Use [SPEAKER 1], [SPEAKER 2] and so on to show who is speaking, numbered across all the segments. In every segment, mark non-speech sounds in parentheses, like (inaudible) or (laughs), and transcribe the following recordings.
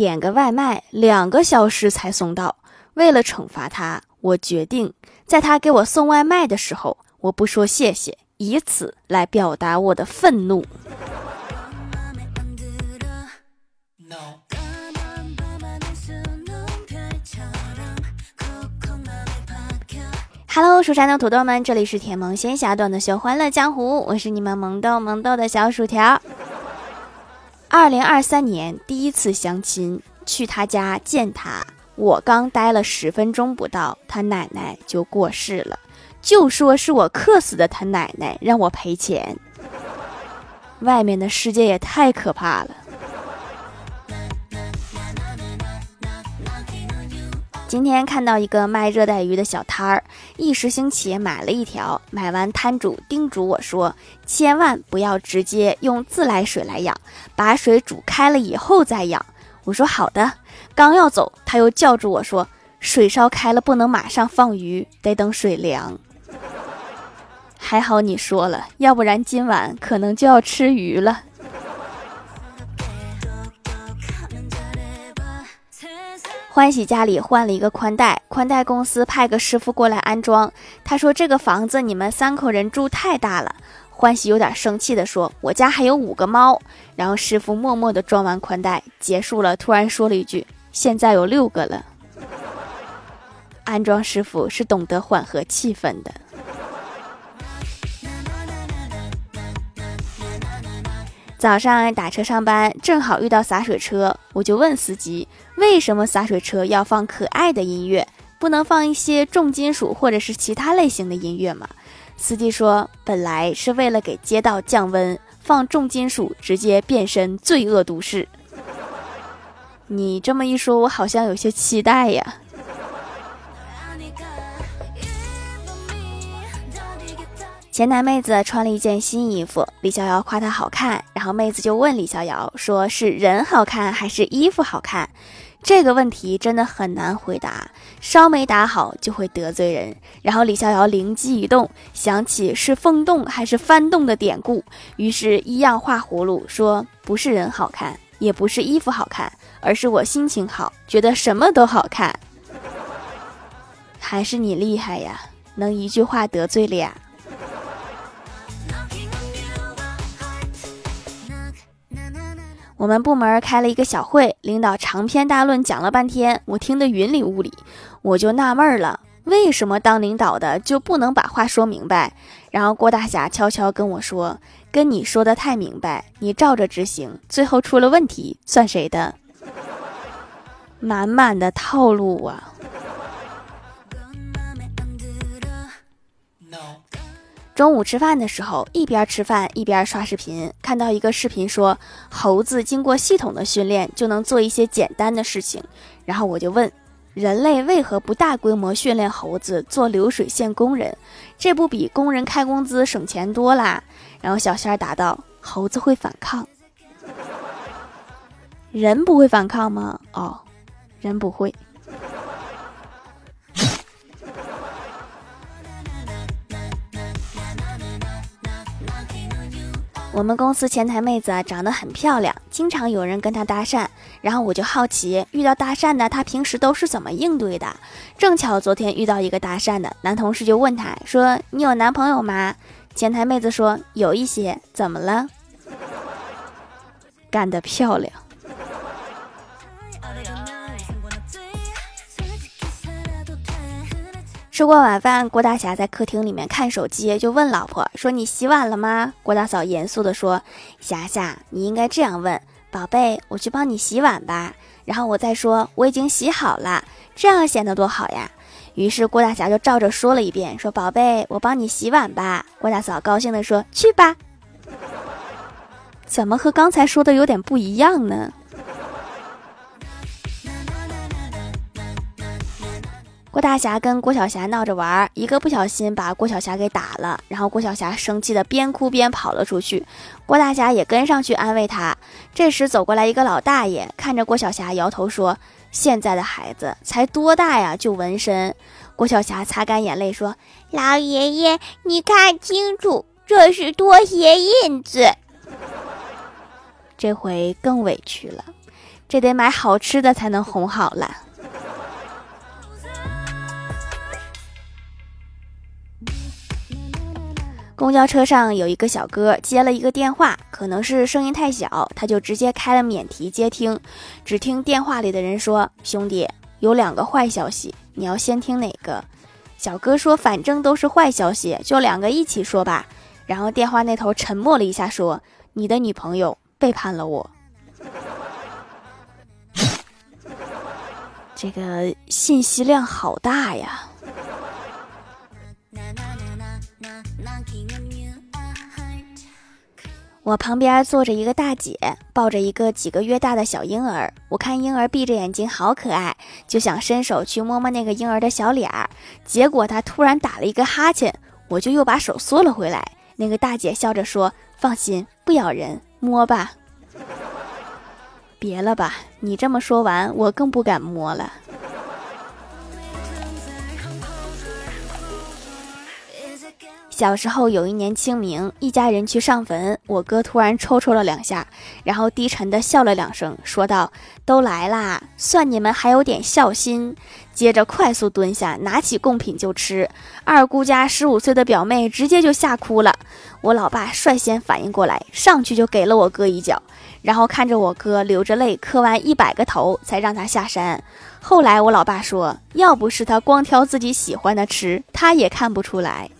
[SPEAKER 1] 点个外卖两个小时才送到。为了惩罚他，我决定在他给我送外卖的时候，我不说谢谢，以此来表达我的愤怒。Hello，蜀山的土豆们，这里是甜萌仙侠段的秀欢乐江湖，我是你们萌豆萌豆的小薯条。二零二三年第一次相亲，去他家见他，我刚待了十分钟不到，他奶奶就过世了，就说是我克死的他奶奶，让我赔钱。外面的世界也太可怕了。今天看到一个卖热带鱼的小摊儿，一时兴起买了一条。买完，摊主叮嘱我说：“千万不要直接用自来水来养，把水煮开了以后再养。”我说：“好的。”刚要走，他又叫住我说：“水烧开了不能马上放鱼，得等水凉。(laughs) ”还好你说了，要不然今晚可能就要吃鱼了。欢喜家里换了一个宽带，宽带公司派个师傅过来安装。他说：“这个房子你们三口人住太大了。”欢喜有点生气的说：“我家还有五个猫。”然后师傅默默的装完宽带结束了，突然说了一句：“现在有六个了。”安装师傅是懂得缓和气氛的。早上打车上班，正好遇到洒水车，我就问司机：“为什么洒水车要放可爱的音乐，不能放一些重金属或者是其他类型的音乐吗？”司机说：“本来是为了给街道降温，放重金属直接变身罪恶都市。”你这么一说，我好像有些期待呀。前台妹子穿了一件新衣服，李逍遥夸她好看，然后妹子就问李逍遥说：“是人好看还是衣服好看？”这个问题真的很难回答，稍没打好就会得罪人。然后李逍遥灵机一动，想起是风动还是翻动的典故，于是一样画葫芦说：“不是人好看，也不是衣服好看，而是我心情好，觉得什么都好看。”还是你厉害呀，能一句话得罪俩。我们部门开了一个小会，领导长篇大论讲了半天，我听得云里雾里，我就纳闷了，为什么当领导的就不能把话说明白？然后郭大侠悄悄跟我说：“跟你说的太明白，你照着执行，最后出了问题算谁的？”满满的套路啊！中午吃饭的时候，一边吃饭一边刷视频，看到一个视频说，猴子经过系统的训练就能做一些简单的事情。然后我就问，人类为何不大规模训练猴子做流水线工人？这不比工人开工资省钱多啦？然后小仙儿答道，猴子会反抗，人不会反抗吗？哦，人不会。我们公司前台妹子啊长得很漂亮，经常有人跟她搭讪，然后我就好奇，遇到搭讪的她平时都是怎么应对的？正巧昨天遇到一个搭讪的男同事，就问她说：“你有男朋友吗？”前台妹子说：“有一些，怎么了？”干得漂亮。吃过晚饭，郭大侠在客厅里面看手机，就问老婆说：“你洗碗了吗？”郭大嫂严肃地说：“霞霞，你应该这样问，宝贝，我去帮你洗碗吧。然后我再说我已经洗好了，这样显得多好呀。”于是郭大侠就照着说了一遍，说：“宝贝，我帮你洗碗吧。”郭大嫂高兴地说：“去吧。”怎么和刚才说的有点不一样呢？郭大侠跟郭晓霞闹着玩，一个不小心把郭晓霞给打了，然后郭晓霞生气的边哭边跑了出去，郭大侠也跟上去安慰她。这时走过来一个老大爷，看着郭晓霞摇头说：“现在的孩子才多大呀，就纹身？”郭晓霞擦干眼泪说：“
[SPEAKER 2] 老爷爷，你看清楚，这是拖鞋印子。(laughs) ”
[SPEAKER 1] 这回更委屈了。这得买好吃的才能哄好了。公交车上有一个小哥接了一个电话，可能是声音太小，他就直接开了免提接听。只听电话里的人说：“兄弟，有两个坏消息，你要先听哪个？”小哥说：“反正都是坏消息，就两个一起说吧。”然后电话那头沉默了一下，说：“你的女朋友背叛了我。”这个信息量好大呀！我旁边坐着一个大姐，抱着一个几个月大的小婴儿。我看婴儿闭着眼睛，好可爱，就想伸手去摸摸那个婴儿的小脸儿。结果他突然打了一个哈欠，我就又把手缩了回来。那个大姐笑着说：“放心，不咬人，摸吧。(laughs) ”别了吧，你这么说完，我更不敢摸了。小时候有一年清明，一家人去上坟，我哥突然抽抽了两下，然后低沉的笑了两声，说道：“都来啦，算你们还有点孝心。”接着快速蹲下，拿起贡品就吃。二姑家十五岁的表妹直接就吓哭了。我老爸率先反应过来，上去就给了我哥一脚，然后看着我哥流着泪磕完一百个头，才让他下山。后来我老爸说，要不是他光挑自己喜欢的吃，他也看不出来。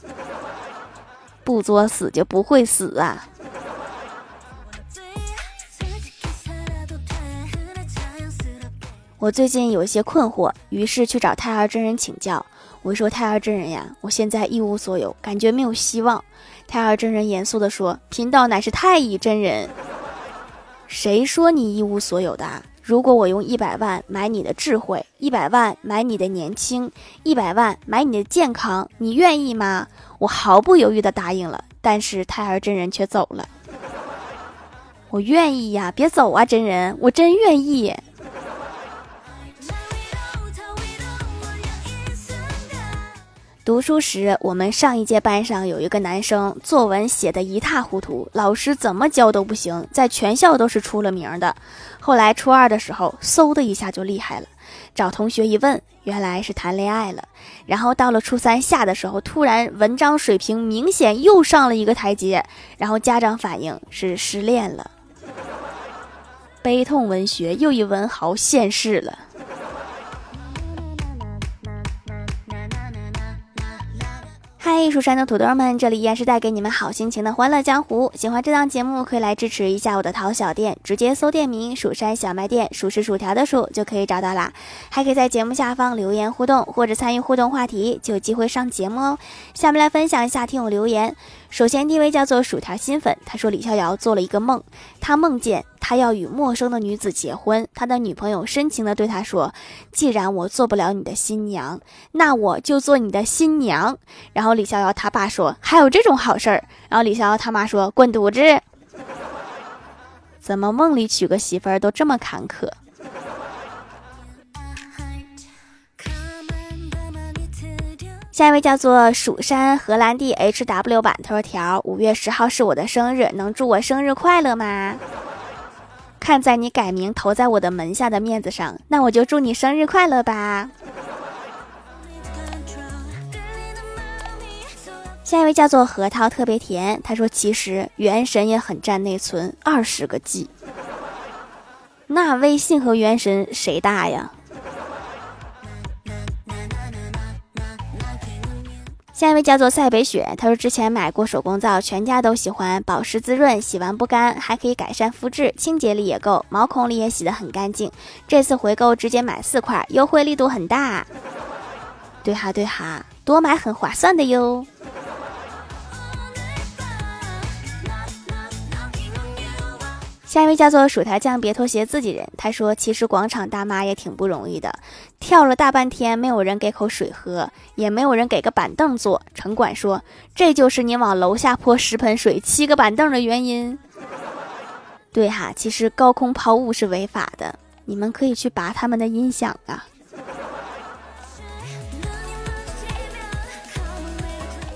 [SPEAKER 1] 不作死就不会死啊！我最近有一些困惑，于是去找太二真人请教。我说：“太二真人呀，我现在一无所有，感觉没有希望。”太二真人严肃地说：“贫道乃是太乙真人，谁说你一无所有的？如果我用一百万买你的智慧，一百万买你的年轻，一百万买你的健康，你愿意吗？”我毫不犹豫地答应了，但是胎儿真人却走了。我愿意呀，别走啊，真人，我真愿意。读书时，我们上一届班上有一个男生，作文写得一塌糊涂，老师怎么教都不行，在全校都是出了名的。后来初二的时候，嗖的一下就厉害了。找同学一问，原来是谈恋爱了。然后到了初三下的时候，突然文章水平明显又上了一个台阶。然后家长反映是失恋了，悲痛文学又一文豪现世了。嗨，蜀山的土豆们，这里依然是带给你们好心情的欢乐江湖。喜欢这档节目，可以来支持一下我的淘小店，直接搜店名“蜀山小卖店”，数是薯条的数就可以找到啦。还可以在节目下方留言互动，或者参与互动话题，就有机会上节目哦。下面来分享一下听友留言。首先，第一位叫做薯条新粉，他说李逍遥做了一个梦，他梦见他要与陌生的女子结婚，他的女朋友深情的对他说：“既然我做不了你的新娘，那我就做你的新娘。”然后李逍遥他爸说：“还有这种好事儿？”然后李逍遥他妈说：“滚犊子！怎么梦里娶个媳妇儿都这么坎坷？”下一位叫做蜀山荷兰弟 H W 版，他说：“条五月十号是我的生日，能祝我生日快乐吗？看在你改名投在我的门下的面子上，那我就祝你生日快乐吧。”下一位叫做核桃特别甜，他说：“其实原神也很占内存，二十个 G。那微信和原神谁大呀？”下一位叫做塞北雪，他说之前买过手工皂，全家都喜欢，保湿滋润，洗完不干，还可以改善肤质，清洁力也够，毛孔里也洗得很干净。这次回购直接买四块，优惠力度很大。对哈对哈，多买很划算的哟。下一位叫做薯条酱，别拖鞋自己人。他说：“其实广场大妈也挺不容易的，跳了大半天，没有人给口水喝，也没有人给个板凳坐。”城管说：“这就是你往楼下泼十盆水、七个板凳的原因。”对哈，其实高空抛物是违法的，你们可以去拔他们的音响啊。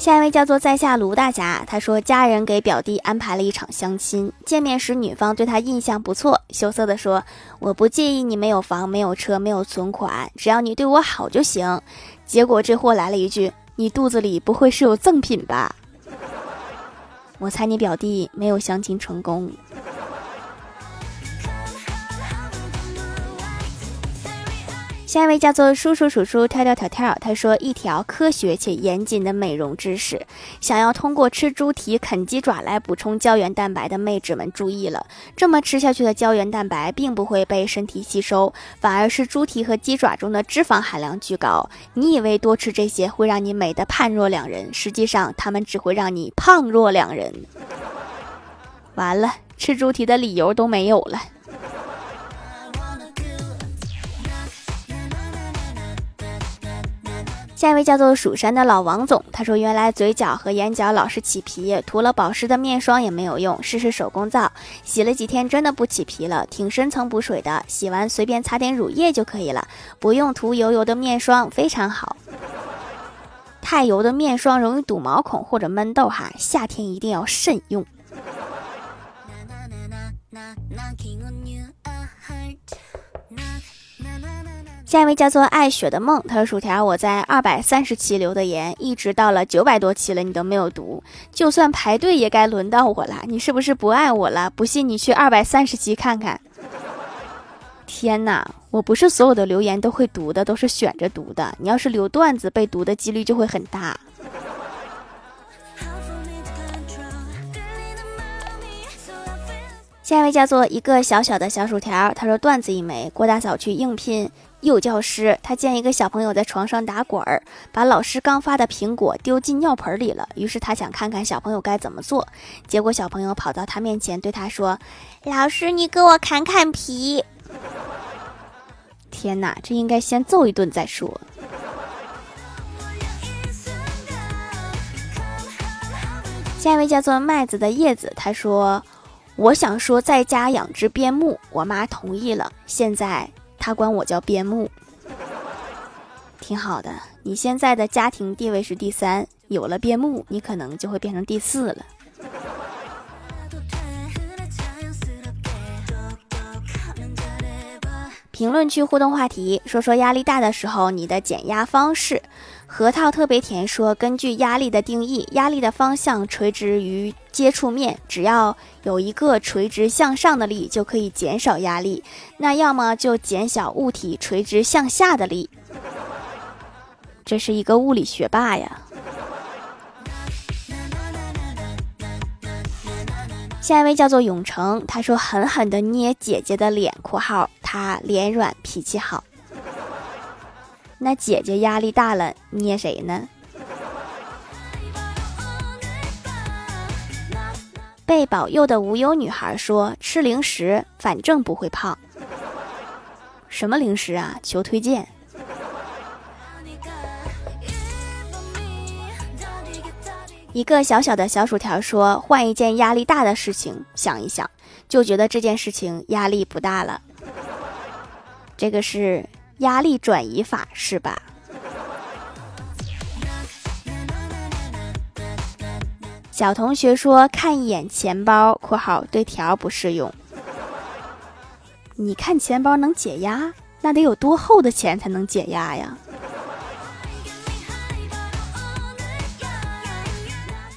[SPEAKER 1] 下一位叫做在下卢大侠，他说家人给表弟安排了一场相亲，见面时女方对他印象不错，羞涩的说：“我不介意你没有房、没有车、没有存款，只要你对我好就行。”结果这货来了一句：“你肚子里不会是有赠品吧？” (laughs) 我猜你表弟没有相亲成功。下一位叫做叔叔叔叔跳跳跳跳，他说一条科学且严谨的美容知识，想要通过吃猪蹄、啃鸡爪来补充胶原蛋白的妹纸们注意了，这么吃下去的胶原蛋白并不会被身体吸收，反而是猪蹄和鸡爪中的脂肪含量居高。你以为多吃这些会让你美得判若两人，实际上它们只会让你胖若两人。完了，吃猪蹄的理由都没有了。下一位叫做蜀山的老王总，他说：“原来嘴角和眼角老是起皮，涂了保湿的面霜也没有用，试试手工皂，洗了几天真的不起皮了，挺深层补水的，洗完随便擦点乳液就可以了，不用涂油油的面霜，非常好。太油的面霜容易堵毛孔或者闷痘哈，夏天一定要慎用。”下一位叫做爱雪的梦，他说：“薯条，我在二百三十期留的言，一直到了九百多期了，你都没有读，就算排队也该轮到我了，你是不是不爱我了？不信你去二百三十期看看。天哪，我不是所有的留言都会读的，都是选着读的。你要是留段子，被读的几率就会很大。”下一位叫做一个小小的小薯条，他说：“段子一枚，郭大嫂去应聘。”幼教师，他见一个小朋友在床上打滚儿，把老师刚发的苹果丢进尿盆里了。于是他想看看小朋友该怎么做。结果小朋友跑到他面前对他说：“
[SPEAKER 2] 老师，你给我砍砍皮。”
[SPEAKER 1] 天哪，这应该先揍一顿再说。下一位叫做麦子的叶子，他说：“我想说在家养只边牧，我妈同意了。现在。”她管我叫边牧，挺好的。你现在的家庭地位是第三，有了边牧，你可能就会变成第四了。评论区互动话题：说说压力大的时候你的减压方式。核桃特别甜说，根据压力的定义，压力的方向垂直于接触面，只要有一个垂直向上的力，就可以减少压力。那要么就减小物体垂直向下的力。这是一个物理学霸呀。下一位叫做永成，他说狠狠的捏姐姐的脸（括号他脸软脾气好）。那姐姐压力大了，捏谁呢？被保佑的无忧女孩说：“吃零食，反正不会胖。”什么零食啊？求推荐。一个小小的小薯条说：“换一件压力大的事情，想一想，就觉得这件事情压力不大了。”这个是。压力转移法是吧？小同学说看一眼钱包（括号对条不适用）。你看钱包能解压？那得有多厚的钱才能解压呀？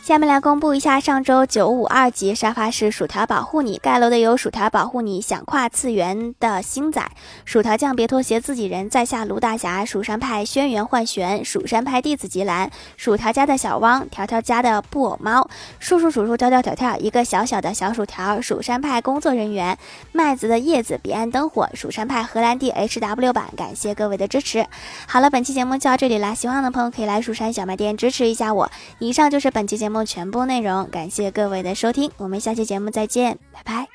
[SPEAKER 1] 下面来公布一下上周九五二级沙发是薯条保护你盖楼的有薯条保护你想跨次元的星仔薯条酱别拖鞋自己人在下卢大侠蜀山派轩辕幻玄蜀山派弟子吉兰薯条家的小汪条条家的布偶猫叔叔叔叔跳跳跳跳一个小小的小薯条蜀山派工作人员麦子的叶子彼岸灯火蜀山派荷兰弟 hw 版感谢各位的支持。好了本期节目就到这里啦喜欢的朋友可以来蜀山小卖店支持一下我。以上就是本期节目全部内容感谢各位的收听我们下期节目再见拜拜。